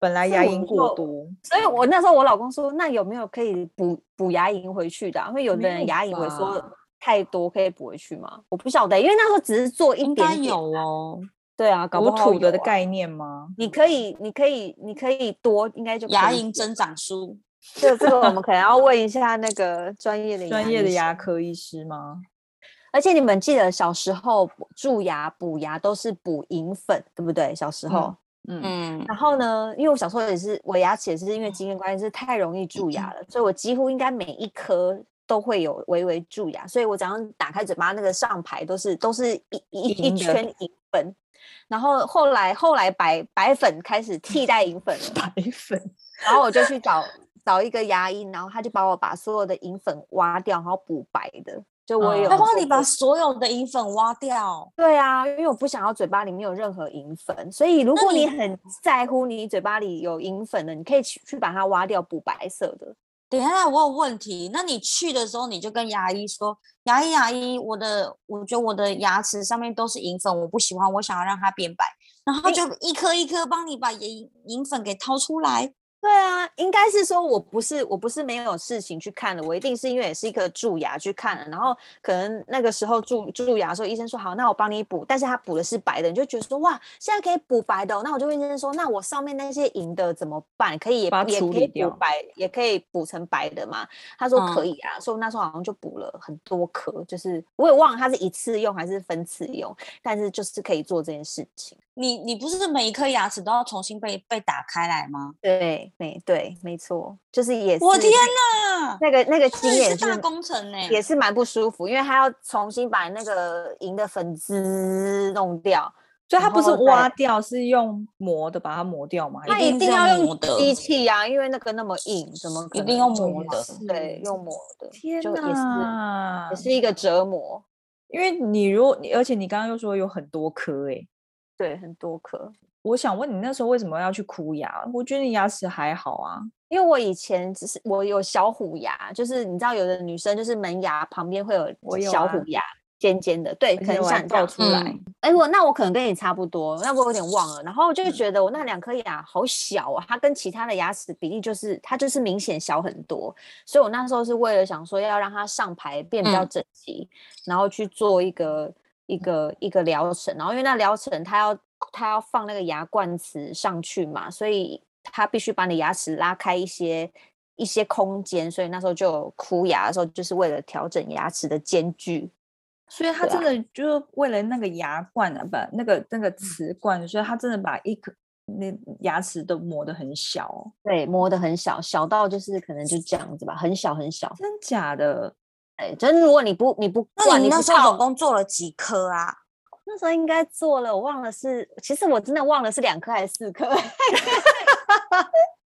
Speaker 2: 本来牙龈过多，
Speaker 1: 所以我那时候我老公说，那有没有可以补补牙龈回去的啊？因为有的人牙龈萎缩太多，可以补回去吗？我不晓得，因为那时候只是做一点点，
Speaker 3: 应该有哦。
Speaker 1: 对啊，搞不好
Speaker 2: 土的的概念吗？
Speaker 1: 你可以，你可以，你可以多，应该就
Speaker 3: 牙龈增长术。
Speaker 1: 这这个我们可能要问一下那个专业的
Speaker 2: 专业的牙科医师吗？
Speaker 1: 而且你们记得小时候蛀牙补牙都是补银粉，对不对？小时候。嗯
Speaker 3: 嗯，
Speaker 1: 然后呢，因为我小时候也是，我牙齿也是因为经验关系是太容易蛀牙了，所以我几乎应该每一颗都会有微微蛀牙，所以我早上打开嘴巴那个上排都是都是一一一圈银粉，然后后来后来白白粉开始替代银粉了，
Speaker 2: 白粉，
Speaker 1: 然后我就去找找一个牙医，然后他就帮我把所有的银粉挖掉，然后补白的。就我有，
Speaker 3: 他帮你把所有的银粉挖掉。
Speaker 1: 对啊，因为我不想要嘴巴里面有任何银粉，所以如果你很在乎你嘴巴里有银粉的，你可以去去把它挖掉，补白色的。
Speaker 3: 等一下，我有问题。那你去的时候，你就跟牙医说：“牙医，牙医，我的，我觉得我的牙齿上面都是银粉，我不喜欢，我想要让它变白。”然后就一颗一颗帮你把银银粉给掏出来。
Speaker 1: 对啊，应该是说，我不是我不是没有事情去看的，我一定是因为也是一颗蛀牙去看了，然后可能那个时候蛀蛀牙的时候，医生说好，那我帮你补，但是他补的是白的，你就觉得说哇，现在可以补白的哦，那我就问医生说，那我上面那些银的怎么办？可以也也可以补白，也可以补成白的嘛？他说可以啊，嗯、所以那时候好像就补了很多颗，就是我也忘了他是一次用还是分次用，但是就是可以做这件事情。
Speaker 3: 你你不是每一颗牙齿都要重新被被打开来吗？
Speaker 1: 对，没对，没错，就是也是。
Speaker 3: 我天哪，
Speaker 1: 那个那个经验是，
Speaker 3: 是大工程呢，
Speaker 1: 也是蛮不舒服，因为他要重新把那个银的粉丝弄掉，
Speaker 2: 所以它不是挖掉，是用磨的把它磨掉嘛？
Speaker 1: 他一定要用机器呀，因为那个那么硬，怎么
Speaker 3: 一定要磨的？
Speaker 1: 对，用磨的。
Speaker 2: 天哪，
Speaker 1: 也是一个折磨，
Speaker 2: 因为你如果，而且你刚刚又说有很多颗，哎。
Speaker 1: 对，很多颗。
Speaker 2: 我想问你，那时候为什么要去箍牙？我觉得你牙齿还好啊，
Speaker 1: 因为我以前只是我有小虎牙，就是你知道，有的女生就是门牙旁边会有小虎牙，尖尖的，对，可能想掉出来。哎、嗯，我那我可能跟你差不多，那我有点忘了。然后就觉得我那两颗牙好小啊，它跟其他的牙齿比例就是它就是明显小很多，所以我那时候是为了想说要让它上排变比较整齐，嗯、然后去做一个。一个一个疗程，然后因为那疗程它要他要放那个牙冠瓷上去嘛，所以他必须把你牙齿拉开一些一些空间，所以那时候就有箍牙的时候，就是为了调整牙齿的间距。
Speaker 2: 所以他真的就是为了那个牙冠啊，不，那个那个瓷冠，所以他真的把一颗那牙齿都磨得很小哦，
Speaker 1: 对，磨得很小，小到就是可能就这样子吧，很小很小。
Speaker 2: 真假的？
Speaker 1: 哎，真如果你不你不，
Speaker 3: 那你那时候总共做了几颗啊？
Speaker 1: 那时候应该做了，我忘了是，其实我真的忘了是两颗还是四颗。*laughs*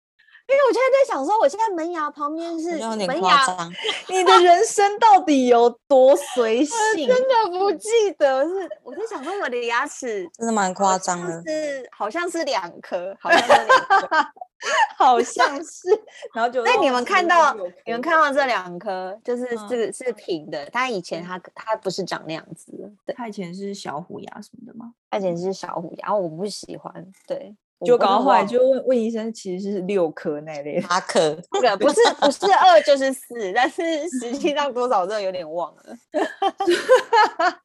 Speaker 1: 因为我现在在想说，我现在门牙旁边是门牙，
Speaker 2: 你的人生到底有多随性？
Speaker 1: 真的不记得，是我在想说我的牙齿 *laughs*
Speaker 3: 真的蛮夸张的，
Speaker 1: 是好像是两颗，好像是两颗，*laughs*
Speaker 2: 好像是。然后就
Speaker 1: 那你们看到你们看到这两颗，就是这个是平的，它以前它它不是长那样子的，
Speaker 2: 它以前是小虎牙什么的吗？
Speaker 1: 它以前是小虎牙，我不喜欢，对。
Speaker 2: 就搞到后来就问问医生，其实是六颗那类，
Speaker 3: 八颗，
Speaker 1: 那个不是不是 *laughs* 二就是四，但是实际上多少真的有点忘了。*laughs*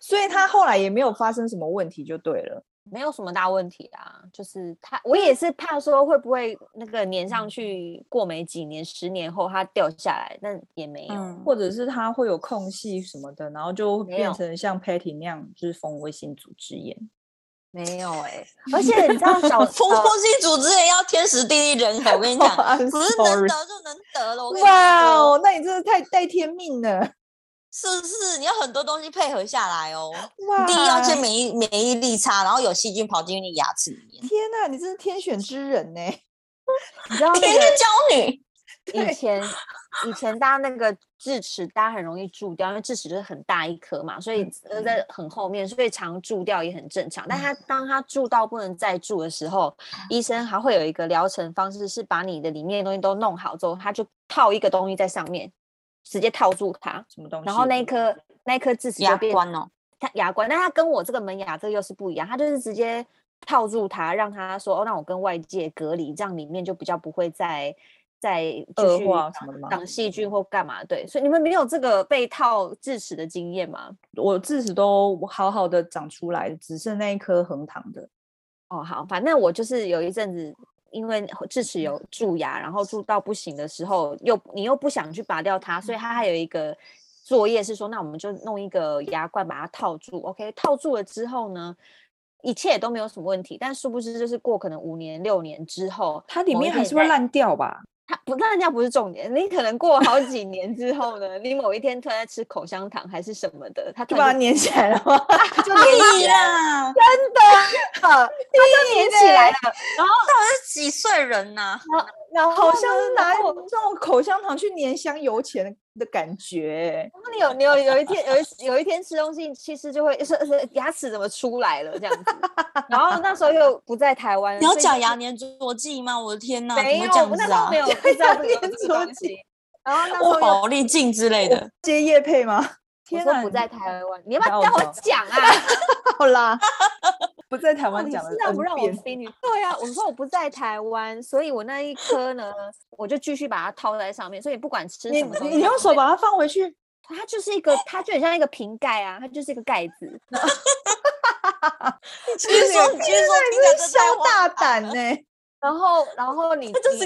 Speaker 2: 所以他后来也没有发生什么问题，就对了，
Speaker 1: 没有什么大问题啊。就是他，我也是怕说会不会那个粘上去，过没几年，十年后它掉下来，但也没有，
Speaker 2: 嗯、或者是它会有空隙什么的，然后就变成像 Patty 那样，就是蜂窝性组织炎。
Speaker 1: 没有哎、欸，而且你知道，*laughs* 小
Speaker 3: 蜂窝性组织也要天时地利人和，我跟你讲，*laughs* 不是能得就能得了。
Speaker 2: 哇哦，那你真的太带天命了，
Speaker 3: 是不是？你要很多东西配合下来哦。哇，第一要先免疫免疫力差，然后有细菌跑进你牙齿里面。
Speaker 2: 天哪，你真是天选之人呢！*laughs*
Speaker 1: 你知道、那个，
Speaker 3: 天之骄女。
Speaker 1: 以前以前大家那个智齿，大家很容易蛀掉，因为智齿就是很大一颗嘛，所以在很后面，所以常蛀掉也很正常。但它当它蛀到不能再蛀的时候，医生还会有一个疗程方式，是把你的里面的东西都弄好之后，他就套一个东西在上面，直接套住它。
Speaker 2: 什么东西？
Speaker 1: 然后那一颗那一颗智齿就变
Speaker 3: 牙关哦，
Speaker 1: 它牙关。但它跟我这个门牙这个又是不一样，它就是直接套住它，让它说哦，让我跟外界隔离，这样里面就比较不会再。在
Speaker 2: 恶化什么的吗？
Speaker 1: 挡细菌或干嘛？对，所以你们没有这个被套智齿的经验吗？
Speaker 2: 我智齿都好好的长出来，只剩那一颗横躺的。
Speaker 1: 哦，好，反正我就是有一阵子，因为智齿有蛀牙，然后蛀到不行的时候，又你又不想去拔掉它，所以它还有一个作业是说，那我们就弄一个牙冠把它套住。OK，套住了之后呢，一切都没有什么问题。但殊不知，就是过可能五年六年之后，
Speaker 2: 它里面还是会烂掉吧？
Speaker 1: 它不，那人家不是重点。你可能过好几年之后呢，你某一天突然在吃口香糖还是什么的，它就
Speaker 2: 把它粘起来了吗？
Speaker 1: 就 *laughs* 粘起来了，真的，它就粘起来了。然后
Speaker 3: 到底是几岁人呢、啊？
Speaker 2: 然后好像是拿这种口香糖去粘香油钱的感觉。
Speaker 1: 然后你有你有有一天有一有一天吃东西，其实就会是是牙齿怎么出来了这样子。然后那时候又不在台湾，
Speaker 3: 你要讲牙粘着剂吗？我的天哪，
Speaker 1: 没有，
Speaker 3: 这样子啊？
Speaker 1: 没有，不知道这个。然后那时候
Speaker 3: 宝丽镜之类的
Speaker 2: 接叶配吗？
Speaker 1: 天哪，不在台湾，你要不要跟我讲啊？*laughs*
Speaker 2: 好啦。不在台湾讲的，
Speaker 1: 那不让我飞你？对啊，我说我不在台湾，所以我那一颗呢，我就继续把它套在上面。所以不管吃什么东西，
Speaker 2: 你你用手把它放回去，
Speaker 1: 它就是一个，它就很像一个瓶盖啊，它就是一个盖子。*laughs*
Speaker 3: 你其实说，其实说，
Speaker 2: 你是超大胆呢、欸。
Speaker 1: 然后，然后你，
Speaker 3: 它就是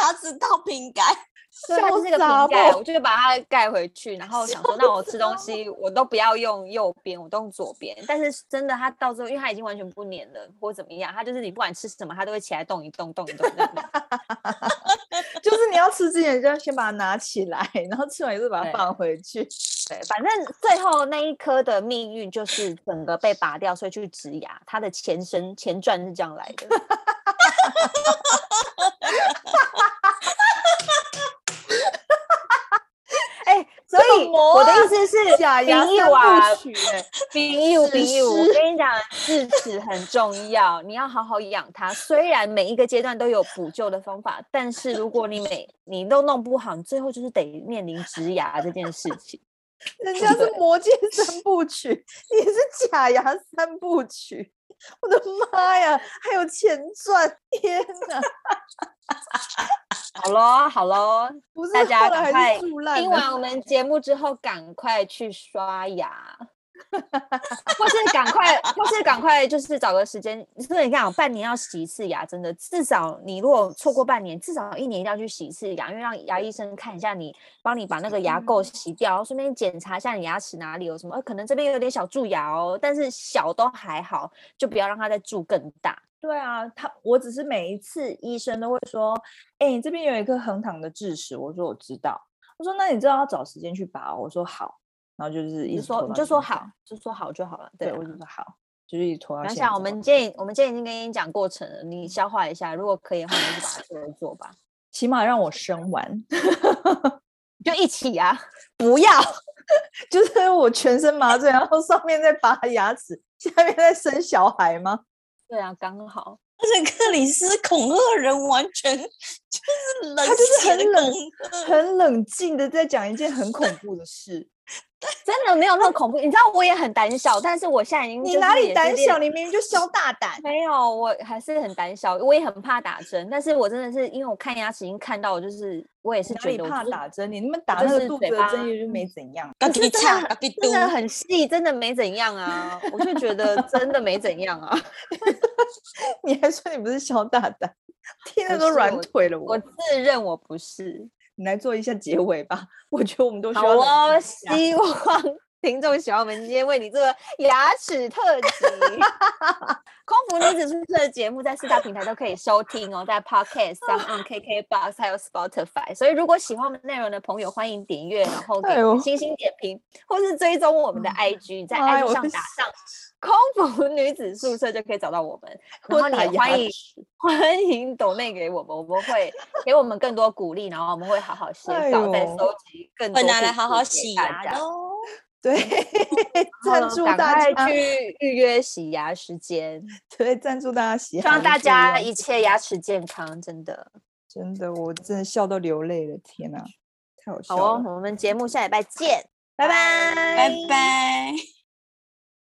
Speaker 3: 牙齿套瓶盖。
Speaker 1: 对，它就是一个瓶盖，我就把它盖回去，然后 *laughs* 想说，那我吃东西我都不要用右边，我都用左边。但是真的，它到最后，因为它已经完全不粘了，或怎么样，它就是你不管吃什么，它都会起来动一动，动一动。*laughs*
Speaker 2: 就是你要吃之前就要先把它拿起来，然后吃完以后把它放回去。
Speaker 1: 对，对，反正最后那一颗的命运就是整个被拔掉，所以去植牙。它的前身前传是这样来的。*laughs* 所以我的意思是，
Speaker 2: 假牙三部曲，
Speaker 1: 丙友丙友，我跟你讲，智齿很重要，你要好好养它。虽然每一个阶段都有补救的方法，但是如果你每你都弄不好，你最后就是得面临植牙这件事情。*laughs*
Speaker 2: 人家是魔戒三部曲，你是假牙三部曲，我的妈呀，还有前传，天哪！
Speaker 1: 好喽，好喽，大家赶快听完我们节目之后，赶快去刷牙，或是赶快，或是赶快，就是找个时间。所以你看，半年要洗一次牙，真的，至少你如果错过半年，至少一年一定要去洗一次牙，因为让牙医生看一下你，帮你把那个牙垢洗掉，顺便检查一下你牙齿哪里有什么，可能这边有点小蛀牙哦，但是小都还好，就不要让它再蛀更大。
Speaker 2: 对啊，他我只是每一次医生都会说，哎，你这边有一颗横躺的智齿，我说我知道，我说那你知道要找时间去拔，我说好，然后就是一直
Speaker 1: 说你就说好，就说好就好了，对，
Speaker 2: 对我就说好，就是一直拖。
Speaker 1: 想想我们建议，我们建议已经跟你讲过程了，你消化一下，如果可以的话，你就把它做一做吧，*laughs*
Speaker 2: 起码让我生完。
Speaker 1: 就一起啊！
Speaker 2: 不要，*laughs* 就是我全身麻醉，然后上面在拔牙齿，下面在生小孩吗？
Speaker 1: 对啊，刚好。*laughs*
Speaker 3: 而且克里斯恐吓人，完全就是冷，
Speaker 2: 他就是很冷、很冷静的在讲一件很恐怖的事。*laughs*
Speaker 1: 真的没有那么恐怖，你知道我也很胆小，但是我现在已经
Speaker 2: 你哪里胆小？你明明就小大胆。
Speaker 1: 没有，我还是很胆小，我也很怕打针，但是我真的是因为我看牙齿已经看到，就是我也是觉得
Speaker 2: 怕打针，你那么打那个肚子的针也就没怎样，
Speaker 1: 真的 *laughs* 真的很细，真的没怎样啊，我就觉得真的没怎样啊。*laughs*
Speaker 2: 你还说你不是小大胆，听了都软腿了
Speaker 1: 我。我自认我不是。
Speaker 2: 你来做一下结尾吧，我觉得我们都需要。
Speaker 1: 好哦，希望 *laughs* 听众喜欢我们今天为你做的牙齿特辑。*laughs* 空服女子宿舍的节目在四大平台都可以收听哦，在 Podcast、SoundOn、*laughs* KKBox 还有 Spotify。所以如果喜欢我们内容的朋友，欢迎订阅，然后给星星点评，或是追踪我们的 IG，在 IG 上打上。空服女子宿舍就可以找到我们，然后你欢迎欢迎抖内给我们，我们会给我们更多鼓励，然后我们会好好写稿，再收集更多。
Speaker 3: 会拿来好好洗牙 *laughs* *laughs* 哦。
Speaker 2: 对，赞助大家
Speaker 1: 去预约洗牙时间。
Speaker 2: 对，赞助大家洗牙，
Speaker 1: 希望大家一切牙齿健康，真的，
Speaker 2: 真的，我真的笑到流泪了，天哪，太好笑了。
Speaker 1: 好哦，我们节目下礼拜见，
Speaker 2: 拜拜，
Speaker 3: 拜拜。